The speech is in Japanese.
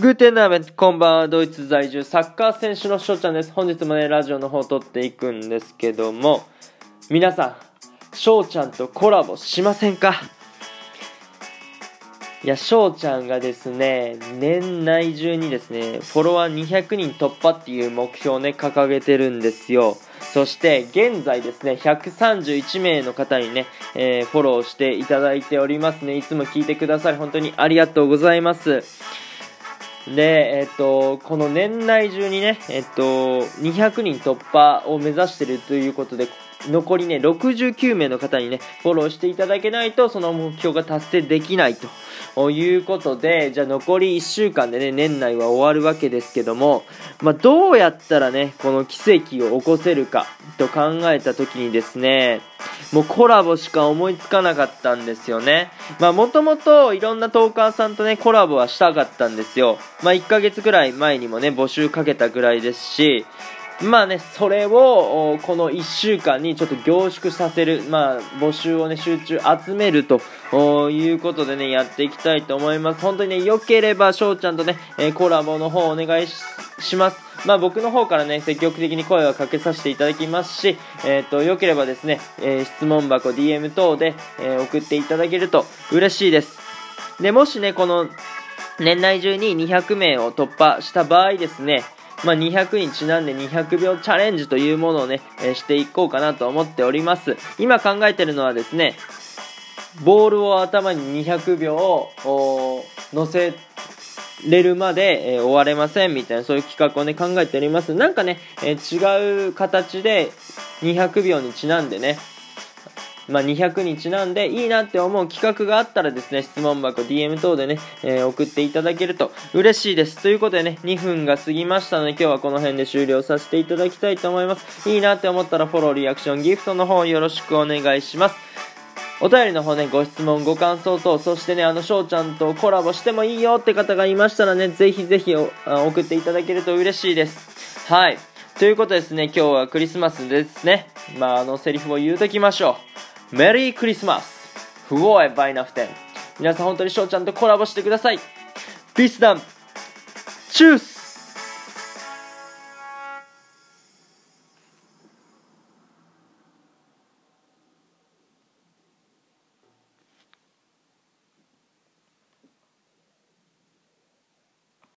グーテンナーベンこんばんは、ドイツ在住、サッカー選手の翔ちゃんです。本日もね、ラジオの方を撮っていくんですけども、皆さん、翔ちゃんとコラボしませんか？いや、翔ちゃんがですね、年内中にですね、フォロワー200人突破っていう目標をね、掲げてるんですよ。そして、現在ですね、131名の方にね、えー、フォローしていただいておりますね。いつも聞いてくださり、本当にありがとうございます。で、えっと、この年内中にね、えっと、200人突破を目指してるということで、残りね、69名の方にね、フォローしていただけないと、その目標が達成できないと。いうことで、じゃあ残り1週間でね、年内は終わるわけですけども、まあ、どうやったらね、この奇跡を起こせるかと考えた時にですね、もうコラボしか思いつかなかったんですよね。まあもともといろんなトーカーさんとね、コラボはしたかったんですよ。まあ1ヶ月ぐらい前にもね、募集かけたぐらいですし、まあね、それを、この1週間にちょっと凝縮させる、まあ、募集をね、集中集めるということでね、やっていきたいと思います。本当にね、良ければ、翔ちゃんとね、コラボの方お願いします。まあ僕の方からね、積極的に声をかけさせていただきますし、えっ、ー、と、良ければですね、えー、質問箱、DM 等で、えー、送っていただけると嬉しいです。で、もしね、この、年内中に200名を突破した場合ですね、まあ、200にちなんで200秒チャレンジというものをね、えー、していこうかなと思っております。今考えてるのはですね、ボールを頭に200秒を乗せれるまで、えー、終われませんみたいなそういう企画をね考えております。なんかね、えー、違う形で200秒にちなんでね、まあ、200にちなんでいいなって思う企画があったらですね、質問箱、DM 等でね、えー、送っていただけると嬉しいです。ということでね、2分が過ぎましたので今日はこの辺で終了させていただきたいと思います。いいなって思ったらフォロー、リアクション、ギフトの方よろしくお願いします。お便りの方ね、ご質問、ご感想等、そしてね、あの、翔ちゃんとコラボしてもいいよって方がいましたらね、ぜひぜひ送っていただけると嬉しいです。はい。ということですね、今日はクリスマスですね。まあ、あの、セリフを言うときましょう。メリークリスマスフォーエバイナフテン皆さん本当に翔ちゃんとコラボしてくださいピースダンチュース